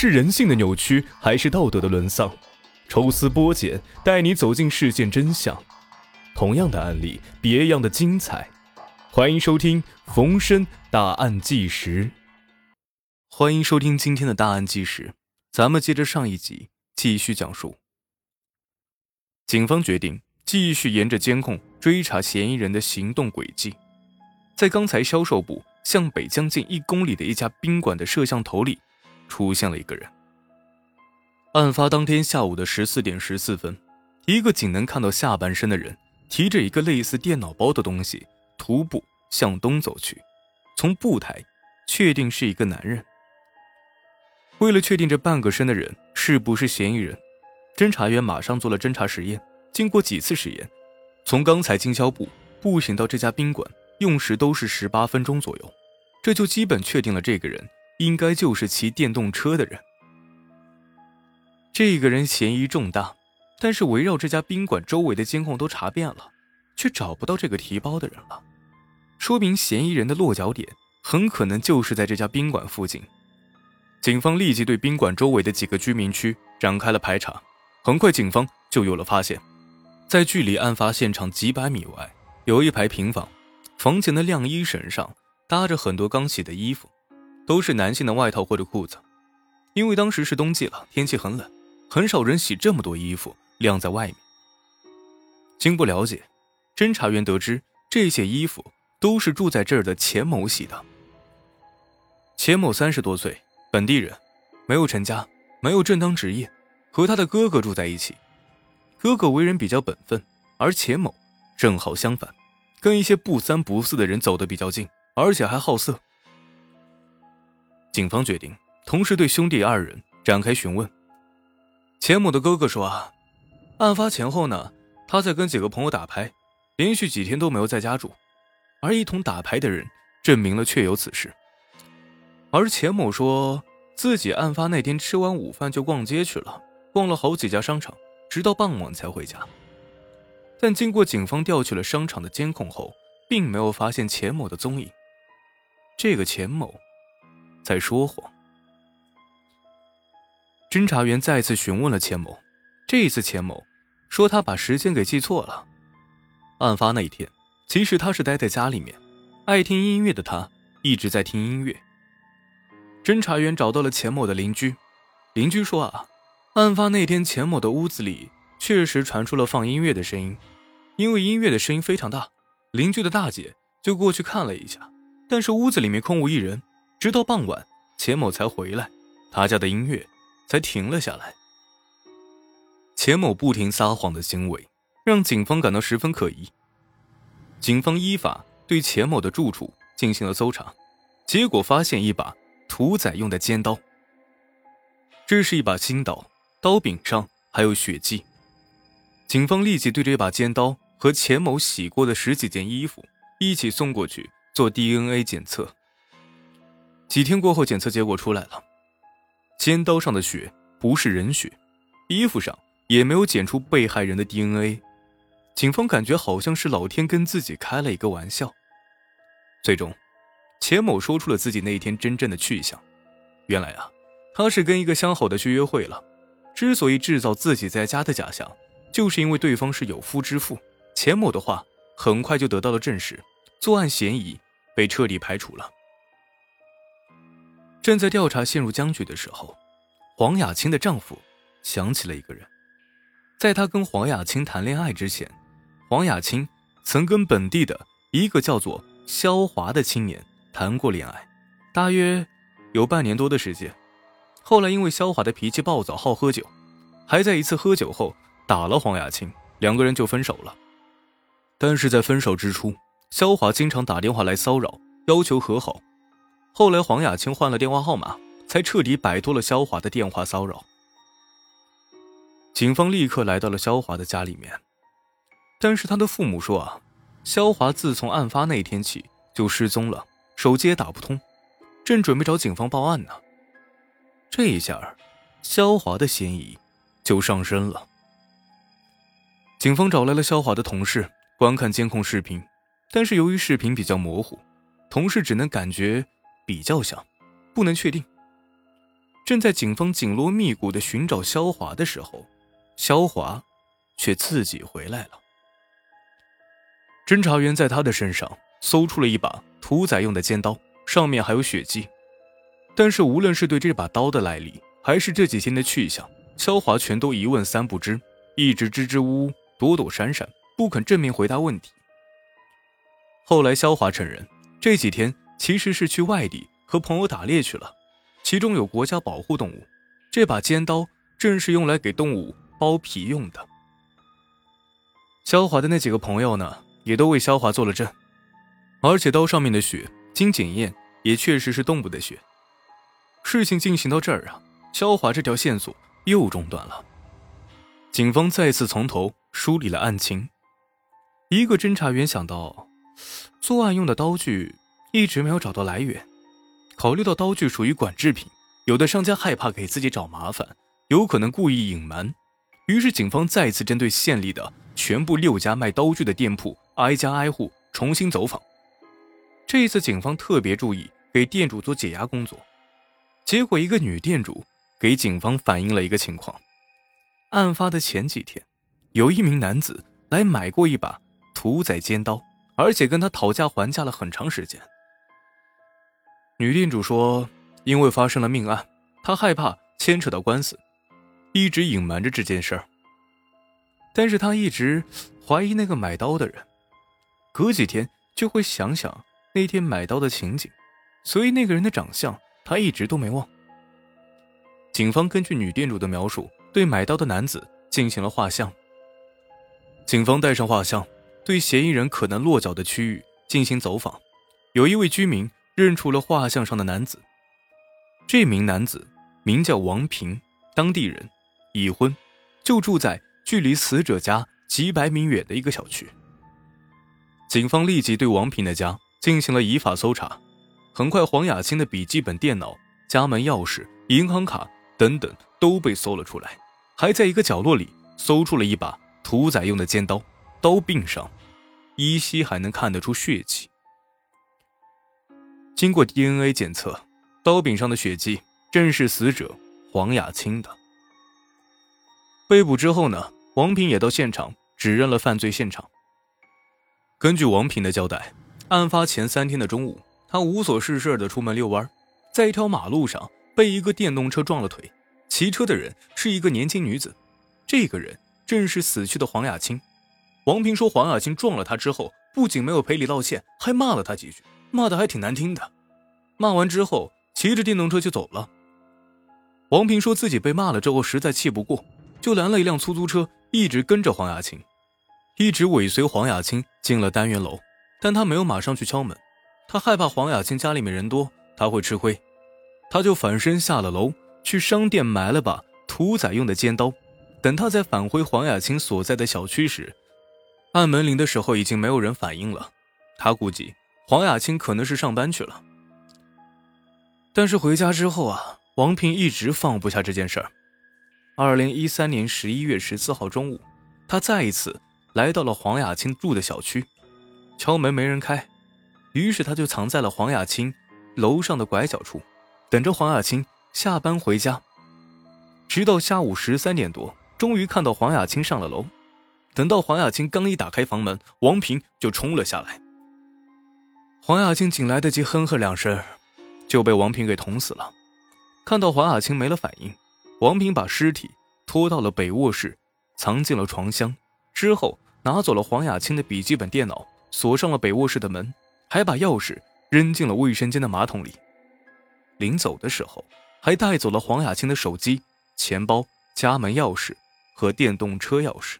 是人性的扭曲，还是道德的沦丧？抽丝剥茧，带你走进事件真相。同样的案例，别样的精彩。欢迎收听《逢申大案纪实》。欢迎收听今天的大案纪实。咱们接着上一集继续讲述。警方决定继续沿着监控追查嫌疑人的行动轨迹。在刚才销售部向北将近一公里的一家宾馆的摄像头里，出现了一个人。案发当天下午的十四点十四分，一个仅能看到下半身的人，提着一个类似电脑包的东西，徒步向东走去。从步态，确定是一个男人。为了确定这半个身的人是不是嫌疑人，侦查员马上做了侦查实验。经过几次实验，从刚才经销部步行到这家宾馆，用时都是十八分钟左右，这就基本确定了这个人应该就是骑电动车的人。这个人嫌疑重大，但是围绕这家宾馆周围的监控都查遍了，却找不到这个提包的人了，说明嫌疑人的落脚点很可能就是在这家宾馆附近。警方立即对宾馆周围的几个居民区展开了排查，很快警方就有了发现，在距离案发现场几百米外有一排平房，房前的晾衣绳上搭着很多刚洗的衣服，都是男性的外套或者裤子，因为当时是冬季了，天气很冷。很少人洗这么多衣服晾在外面。经过了解，侦查员得知这些衣服都是住在这儿的钱某洗的。钱某三十多岁，本地人，没有成家，没有正当职业，和他的哥哥住在一起。哥哥为人比较本分，而钱某正好相反，跟一些不三不四的人走得比较近，而且还好色。警方决定同时对兄弟二人展开询问。钱某的哥哥说：“啊，案发前后呢，他在跟几个朋友打牌，连续几天都没有在家住，而一同打牌的人证明了确有此事。而钱某说自己案发那天吃完午饭就逛街去了，逛了好几家商场，直到傍晚才回家。但经过警方调取了商场的监控后，并没有发现钱某的踪影。这个钱某在说谎。”侦查员再次询问了钱某，这一次钱某说他把时间给记错了。案发那一天，其实他是待在家里面，爱听音乐的他一直在听音乐。侦查员找到了钱某的邻居，邻居说啊，案发那天钱某的屋子里确实传出了放音乐的声音，因为音乐的声音非常大，邻居的大姐就过去看了一下，但是屋子里面空无一人，直到傍晚钱某才回来，他家的音乐。才停了下来。钱某不停撒谎的行为让警方感到十分可疑。警方依法对钱某的住处进行了搜查，结果发现一把屠宰用的尖刀。这是一把新刀，刀柄上还有血迹。警方立即对这把尖刀和钱某洗过的十几件衣服一起送过去做 DNA 检测。几天过后，检测结果出来了。尖刀上的血不是人血，衣服上也没有检出被害人的 DNA，警方感觉好像是老天跟自己开了一个玩笑。最终，钱某说出了自己那一天真正的去向。原来啊，他是跟一个相好的去约会了。之所以制造自己在家的假象，就是因为对方是有夫之妇。钱某的话很快就得到了证实，作案嫌疑被彻底排除了。正在调查陷入僵局的时候，黄雅清的丈夫想起了一个人。在他跟黄雅清谈恋爱之前，黄雅清曾跟本地的一个叫做肖华的青年谈过恋爱，大约有半年多的时间。后来因为肖华的脾气暴躁、好喝酒，还在一次喝酒后打了黄雅清，两个人就分手了。但是在分手之初，肖华经常打电话来骚扰，要求和好。后来，黄雅清换了电话号码，才彻底摆脱了肖华的电话骚扰。警方立刻来到了肖华的家里面，但是他的父母说啊，肖华自从案发那天起就失踪了，手机也打不通，正准备找警方报案呢。这一下，肖华的嫌疑就上升了。警方找来了肖华的同事观看监控视频，但是由于视频比较模糊，同事只能感觉。比较像，不能确定。正在警方紧锣密鼓的寻找肖华的时候，肖华却自己回来了。侦查员在他的身上搜出了一把屠宰用的尖刀，上面还有血迹。但是无论是对这把刀的来历，还是这几天的去向，肖华全都一问三不知，一直支支吾吾、躲躲闪闪，不肯正面回答问题。后来，肖华承认这几天其实是去外地和朋友打猎去了。其中有国家保护动物，这把尖刀正是用来给动物剥皮用的。肖华的那几个朋友呢，也都为肖华做了证，而且刀上面的血经检验也确实是动物的血。事情进行到这儿啊，肖华这条线索又中断了。警方再次从头梳理了案情。一个侦查员想到，作案用的刀具一直没有找到来源。考虑到刀具属于管制品，有的商家害怕给自己找麻烦，有可能故意隐瞒。于是，警方再次针对县里的全部六家卖刀具的店铺，挨家挨户重新走访。这一次，警方特别注意给店主做解压工作。结果，一个女店主给警方反映了一个情况：案发的前几天，有一名男子来买过一把屠宰尖刀，而且跟他讨价还价了很长时间。女店主说：“因为发生了命案，她害怕牵扯到官司，一直隐瞒着这件事儿。但是她一直怀疑那个买刀的人，隔几天就会想想那天买刀的情景，所以那个人的长相她一直都没忘。”警方根据女店主的描述，对买刀的男子进行了画像。警方带上画像，对嫌疑人可能落脚的区域进行走访，有一位居民。认出了画像上的男子。这名男子名叫王平，当地人，已婚，就住在距离死者家几百米远的一个小区。警方立即对王平的家进行了依法搜查，很快黄雅欣的笔记本电脑、家门钥匙、银行卡等等都被搜了出来，还在一个角落里搜出了一把屠宰用的尖刀，刀柄上依稀还能看得出血迹。经过 DNA 检测，刀柄上的血迹正是死者黄雅清的。被捕之后呢，王平也到现场指认了犯罪现场。根据王平的交代，案发前三天的中午，他无所事事的出门遛弯，在一条马路上被一个电动车撞了腿，骑车的人是一个年轻女子，这个人正是死去的黄雅清。王平说，黄雅清撞了他之后，不仅没有赔礼道歉，还骂了他几句。骂的还挺难听的，骂完之后骑着电动车就走了。王平说自己被骂了之后实在气不过，就拦了一辆出租车，一直跟着黄雅琴，一直尾随黄雅琴进了单元楼，但他没有马上去敲门，他害怕黄雅琴家里面人多他会吃亏，他就反身下了楼，去商店买了把屠宰用的尖刀。等他再返回黄雅琴所在的小区时，按门铃的时候已经没有人反应了，他估计。黄雅清可能是上班去了，但是回家之后啊，王平一直放不下这件事儿。二零一三年十一月十四号中午，他再一次来到了黄雅清住的小区，敲门没人开，于是他就藏在了黄雅清楼上的拐角处，等着黄雅清下班回家。直到下午十三点多，终于看到黄雅清上了楼。等到黄雅清刚一打开房门，王平就冲了下来。黄雅清仅来得及哼哼两声，就被王平给捅死了。看到黄雅清没了反应，王平把尸体拖到了北卧室，藏进了床箱。之后拿走了黄雅清的笔记本电脑，锁上了北卧室的门，还把钥匙扔进了卫生间的马桶里。临走的时候，还带走了黄雅清的手机、钱包、家门钥匙和电动车钥匙。